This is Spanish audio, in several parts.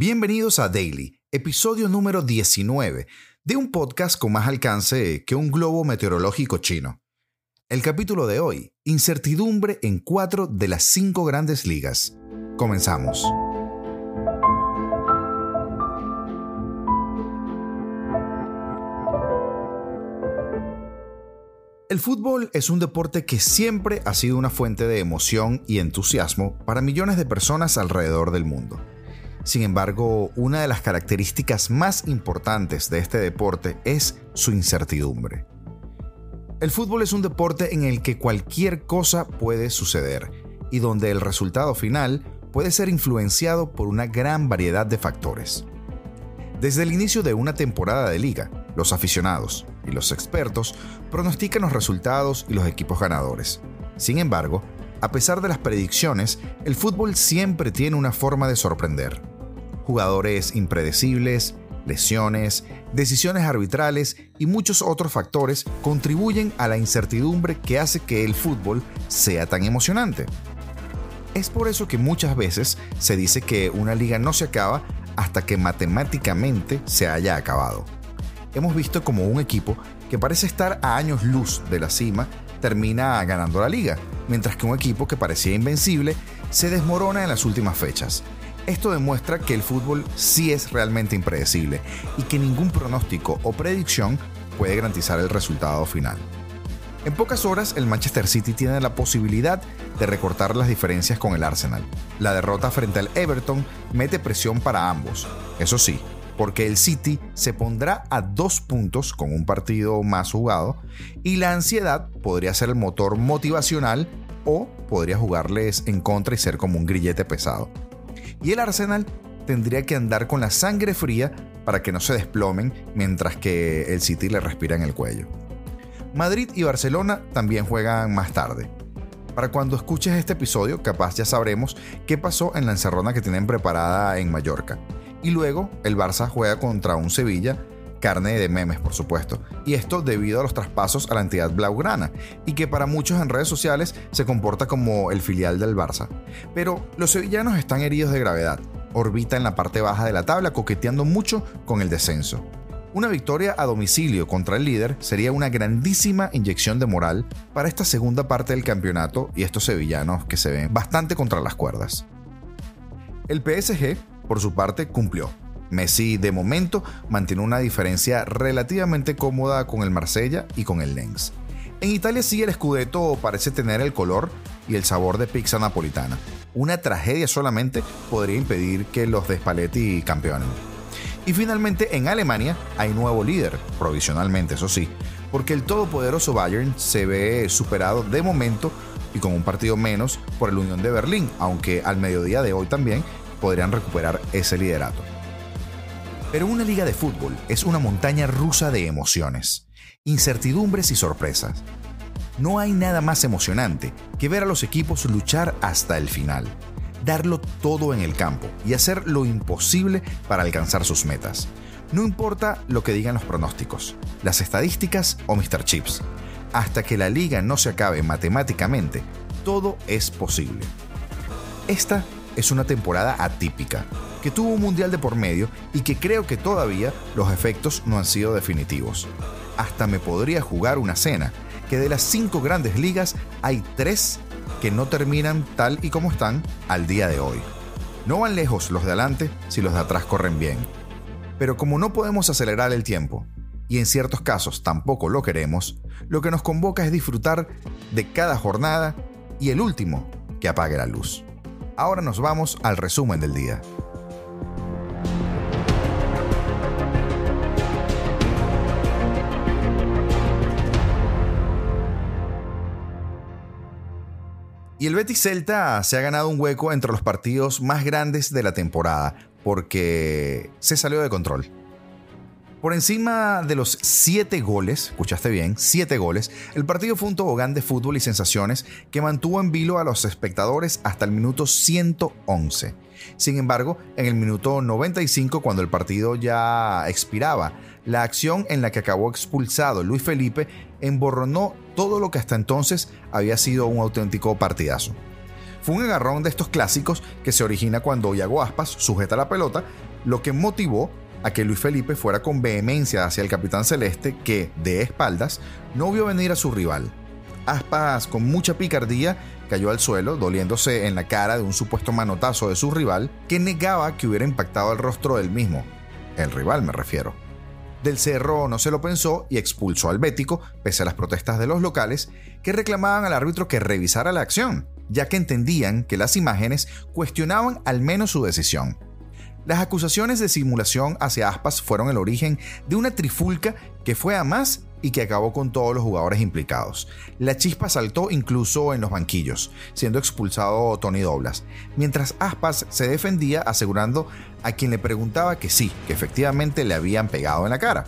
Bienvenidos a Daily, episodio número 19 de un podcast con más alcance que un globo meteorológico chino. El capítulo de hoy, incertidumbre en cuatro de las cinco grandes ligas. Comenzamos. El fútbol es un deporte que siempre ha sido una fuente de emoción y entusiasmo para millones de personas alrededor del mundo. Sin embargo, una de las características más importantes de este deporte es su incertidumbre. El fútbol es un deporte en el que cualquier cosa puede suceder y donde el resultado final puede ser influenciado por una gran variedad de factores. Desde el inicio de una temporada de liga, los aficionados y los expertos pronostican los resultados y los equipos ganadores. Sin embargo, a pesar de las predicciones, el fútbol siempre tiene una forma de sorprender jugadores impredecibles, lesiones, decisiones arbitrales y muchos otros factores contribuyen a la incertidumbre que hace que el fútbol sea tan emocionante. Es por eso que muchas veces se dice que una liga no se acaba hasta que matemáticamente se haya acabado. Hemos visto como un equipo que parece estar a años luz de la cima termina ganando la liga, mientras que un equipo que parecía invencible se desmorona en las últimas fechas. Esto demuestra que el fútbol sí es realmente impredecible y que ningún pronóstico o predicción puede garantizar el resultado final. En pocas horas, el Manchester City tiene la posibilidad de recortar las diferencias con el Arsenal. La derrota frente al Everton mete presión para ambos. Eso sí, porque el City se pondrá a dos puntos con un partido más jugado y la ansiedad podría ser el motor motivacional o podría jugarles en contra y ser como un grillete pesado y el Arsenal tendría que andar con la sangre fría para que no se desplomen mientras que el City le respira en el cuello. Madrid y Barcelona también juegan más tarde. Para cuando escuches este episodio, capaz ya sabremos qué pasó en la encerrona que tienen preparada en Mallorca. Y luego el Barça juega contra un Sevilla carne de memes, por supuesto. Y esto debido a los traspasos a la entidad blaugrana, y que para muchos en redes sociales se comporta como el filial del Barça. Pero los sevillanos están heridos de gravedad, orbita en la parte baja de la tabla coqueteando mucho con el descenso. Una victoria a domicilio contra el líder sería una grandísima inyección de moral para esta segunda parte del campeonato y estos sevillanos que se ven bastante contra las cuerdas. El PSG, por su parte, cumplió Messi de momento mantiene una diferencia relativamente cómoda con el Marsella y con el Lens. En Italia sí el Scudetto parece tener el color y el sabor de pizza napolitana. Una tragedia solamente podría impedir que los de Spalletti campeonen. Y finalmente en Alemania hay nuevo líder, provisionalmente eso sí, porque el todopoderoso Bayern se ve superado de momento y con un partido menos por el Unión de Berlín, aunque al mediodía de hoy también podrían recuperar ese liderato. Pero una liga de fútbol es una montaña rusa de emociones, incertidumbres y sorpresas. No hay nada más emocionante que ver a los equipos luchar hasta el final, darlo todo en el campo y hacer lo imposible para alcanzar sus metas. No importa lo que digan los pronósticos, las estadísticas o Mr. Chips. Hasta que la liga no se acabe matemáticamente, todo es posible. Esta es una temporada atípica, que tuvo un mundial de por medio y que creo que todavía los efectos no han sido definitivos. Hasta me podría jugar una cena, que de las cinco grandes ligas hay tres que no terminan tal y como están al día de hoy. No van lejos los de adelante si los de atrás corren bien. Pero como no podemos acelerar el tiempo, y en ciertos casos tampoco lo queremos, lo que nos convoca es disfrutar de cada jornada y el último que apague la luz. Ahora nos vamos al resumen del día. Y el Betis Celta se ha ganado un hueco entre los partidos más grandes de la temporada, porque se salió de control. Por encima de los 7 goles, escuchaste bien, 7 goles, el partido fue un tobogán de fútbol y sensaciones que mantuvo en vilo a los espectadores hasta el minuto 111. Sin embargo, en el minuto 95, cuando el partido ya expiraba, la acción en la que acabó expulsado Luis Felipe emborronó todo lo que hasta entonces había sido un auténtico partidazo. Fue un agarrón de estos clásicos que se origina cuando Iago Aspas sujeta la pelota lo que motivó a que Luis Felipe fuera con vehemencia hacia el capitán celeste que, de espaldas, no vio venir a su rival. Aspas, con mucha picardía, cayó al suelo, doliéndose en la cara de un supuesto manotazo de su rival que negaba que hubiera impactado el rostro del mismo. El rival me refiero. Del Cerro no se lo pensó y expulsó al Bético, pese a las protestas de los locales, que reclamaban al árbitro que revisara la acción, ya que entendían que las imágenes cuestionaban al menos su decisión. Las acusaciones de simulación hacia Aspas fueron el origen de una trifulca que fue a más y que acabó con todos los jugadores implicados. La chispa saltó incluso en los banquillos, siendo expulsado Tony Doblas, mientras Aspas se defendía asegurando a quien le preguntaba que sí, que efectivamente le habían pegado en la cara.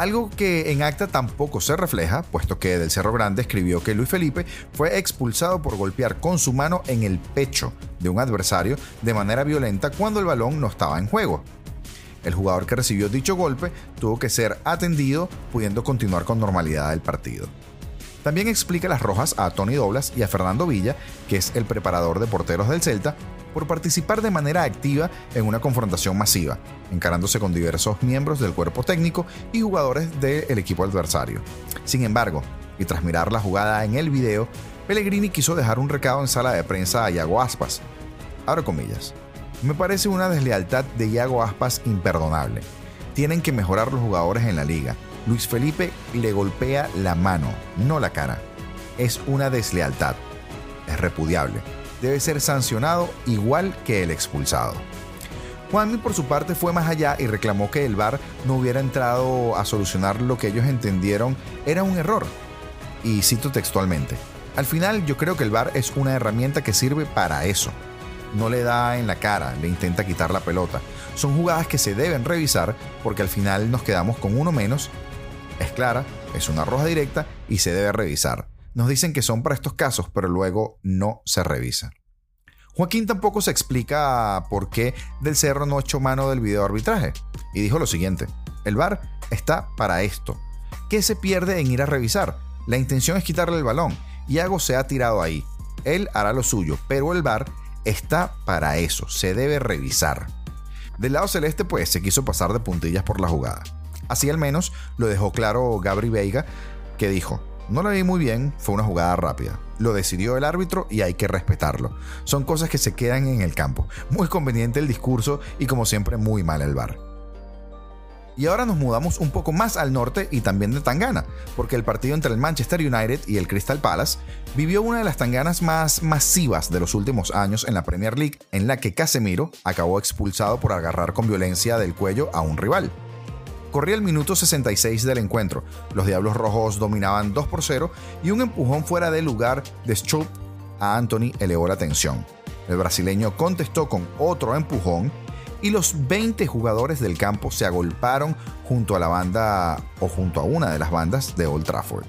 Algo que en acta tampoco se refleja, puesto que Del Cerro Grande escribió que Luis Felipe fue expulsado por golpear con su mano en el pecho de un adversario de manera violenta cuando el balón no estaba en juego. El jugador que recibió dicho golpe tuvo que ser atendido, pudiendo continuar con normalidad el partido. También explica las rojas a Tony Doblas y a Fernando Villa, que es el preparador de porteros del Celta, por participar de manera activa en una confrontación masiva, encarándose con diversos miembros del cuerpo técnico y jugadores del equipo adversario. Sin embargo, y tras mirar la jugada en el video, Pellegrini quiso dejar un recado en sala de prensa a Iago Aspas. Abro comillas. Me parece una deslealtad de Iago Aspas imperdonable. Tienen que mejorar los jugadores en la liga. Luis Felipe le golpea la mano, no la cara. Es una deslealtad. Es repudiable debe ser sancionado igual que el expulsado. Juanmi por su parte fue más allá y reclamó que el VAR no hubiera entrado a solucionar lo que ellos entendieron era un error. Y cito textualmente, al final yo creo que el VAR es una herramienta que sirve para eso. No le da en la cara, le intenta quitar la pelota. Son jugadas que se deben revisar porque al final nos quedamos con uno menos. Es clara, es una roja directa y se debe revisar. Nos dicen que son para estos casos, pero luego no se revisa. Joaquín tampoco se explica por qué Del Cerro no echó mano del video arbitraje y dijo lo siguiente, el VAR está para esto. ¿Qué se pierde en ir a revisar? La intención es quitarle el balón. Iago se ha tirado ahí. Él hará lo suyo, pero el VAR está para eso, se debe revisar. Del lado celeste pues se quiso pasar de puntillas por la jugada. Así al menos lo dejó claro Gabri Veiga, que dijo, no la vi muy bien, fue una jugada rápida. Lo decidió el árbitro y hay que respetarlo. Son cosas que se quedan en el campo. Muy conveniente el discurso y como siempre muy mal el bar. Y ahora nos mudamos un poco más al norte y también de Tangana, porque el partido entre el Manchester United y el Crystal Palace vivió una de las tanganas más masivas de los últimos años en la Premier League, en la que Casemiro acabó expulsado por agarrar con violencia del cuello a un rival. Corría el minuto 66 del encuentro. Los Diablos Rojos dominaban 2 por 0 y un empujón fuera de lugar de Schupp a Anthony elevó la tensión. El brasileño contestó con otro empujón y los 20 jugadores del campo se agolparon junto a la banda o junto a una de las bandas de Old Trafford.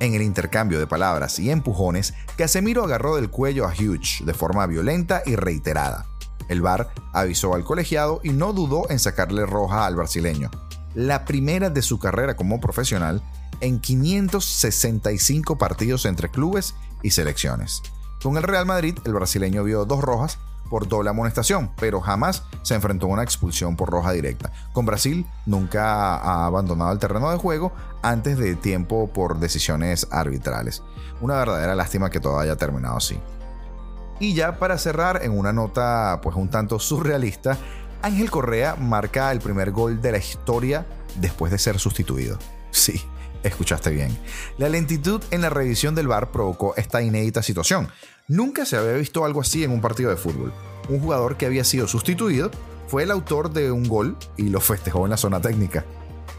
En el intercambio de palabras y empujones, Casemiro agarró del cuello a Hughes de forma violenta y reiterada. El VAR avisó al colegiado y no dudó en sacarle roja al brasileño, la primera de su carrera como profesional en 565 partidos entre clubes y selecciones. Con el Real Madrid, el brasileño vio dos rojas por doble amonestación, pero jamás se enfrentó a una expulsión por roja directa. Con Brasil nunca ha abandonado el terreno de juego antes de tiempo por decisiones arbitrales. Una verdadera lástima que todo haya terminado así. Y ya para cerrar en una nota pues un tanto surrealista, Ángel Correa marca el primer gol de la historia después de ser sustituido. Sí, escuchaste bien. La lentitud en la revisión del VAR provocó esta inédita situación. Nunca se había visto algo así en un partido de fútbol. Un jugador que había sido sustituido fue el autor de un gol y lo festejó en la zona técnica.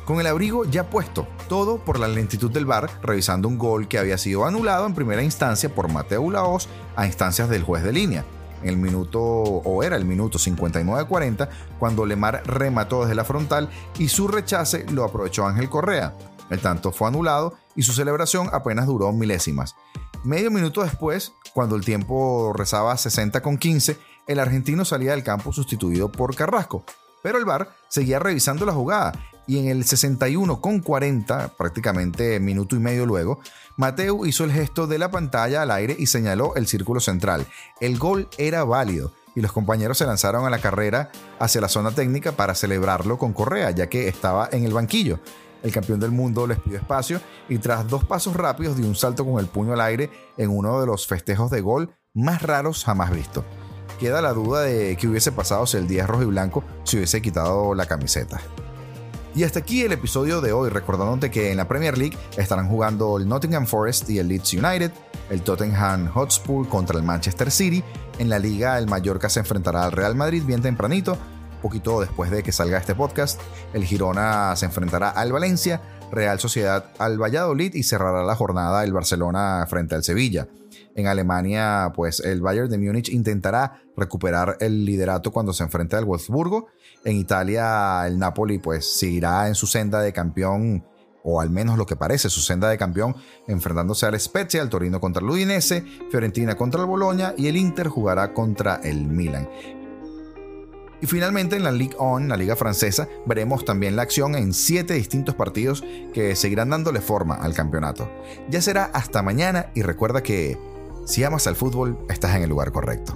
Con el abrigo ya puesto, todo por la lentitud del VAR, revisando un gol que había sido anulado en primera instancia por Mateo Laos a instancias del juez de línea en el minuto, o era el minuto 59-40, cuando Lemar remató desde la frontal y su rechace lo aprovechó Ángel Correa. El tanto fue anulado y su celebración apenas duró milésimas. Medio minuto después, cuando el tiempo rezaba 60 con 15, el argentino salía del campo sustituido por Carrasco. Pero el VAR seguía revisando la jugada y en el 61 con 40, prácticamente minuto y medio luego, Mateo hizo el gesto de la pantalla al aire y señaló el círculo central. El gol era válido y los compañeros se lanzaron a la carrera hacia la zona técnica para celebrarlo con Correa, ya que estaba en el banquillo. El campeón del mundo les pidió espacio y tras dos pasos rápidos dio un salto con el puño al aire en uno de los festejos de gol más raros jamás visto. Queda la duda de qué hubiese pasado si el 10 rojo y blanco se hubiese quitado la camiseta. Y hasta aquí el episodio de hoy, recordándote que en la Premier League estarán jugando el Nottingham Forest y el Leeds United, el Tottenham Hotspur contra el Manchester City, en la liga el Mallorca se enfrentará al Real Madrid bien tempranito, poquito después de que salga este podcast, el Girona se enfrentará al Valencia, Real Sociedad al Valladolid y cerrará la jornada el Barcelona frente al Sevilla. En Alemania, pues el Bayern de Múnich intentará recuperar el liderato cuando se enfrente al Wolfsburgo. En Italia, el Napoli pues seguirá en su senda de campeón o al menos lo que parece su senda de campeón, enfrentándose al Spezia, al Torino contra el Udinese, Fiorentina contra el Bologna y el Inter jugará contra el Milan. Y finalmente en la Ligue 1, la liga francesa, veremos también la acción en siete distintos partidos que seguirán dándole forma al campeonato. Ya será hasta mañana y recuerda que si amas al fútbol estás en el lugar correcto.